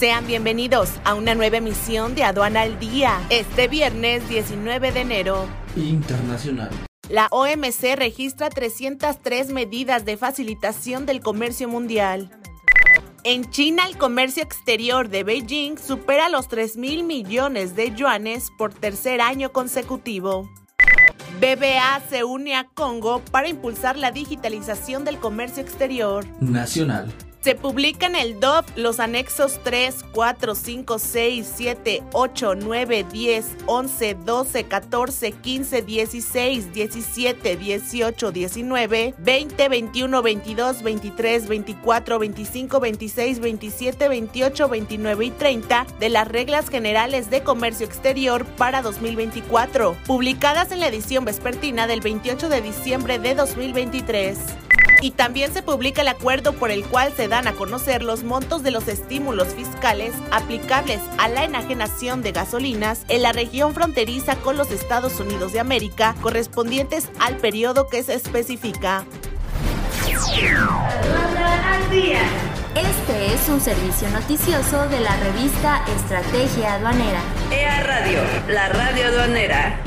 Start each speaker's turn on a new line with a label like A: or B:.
A: Sean bienvenidos a una nueva emisión de Aduana al Día, este viernes 19 de enero.
B: Internacional.
A: La OMC registra 303 medidas de facilitación del comercio mundial. En China, el comercio exterior de Beijing supera los 3 mil millones de yuanes por tercer año consecutivo. BBA se une a Congo para impulsar la digitalización del comercio exterior.
B: Nacional.
A: Se publica en el DOF los anexos 3, 4, 5, 6, 7, 8, 9, 10, 11, 12, 14, 15, 16, 17, 18, 19, 20, 21, 22, 23, 24, 25, 26, 27, 28, 29 y 30 de las reglas generales de comercio exterior para 2024, publicadas en la edición vespertina del 28 de diciembre de 2023 y también se publica el acuerdo por el cual se dan a conocer los montos de los estímulos fiscales aplicables a la enajenación de gasolinas en la región fronteriza con los Estados Unidos de América correspondientes al periodo que se especifica.
C: Este es un servicio noticioso de la revista Estrategia Aduanera.
D: EA Radio, la radio aduanera.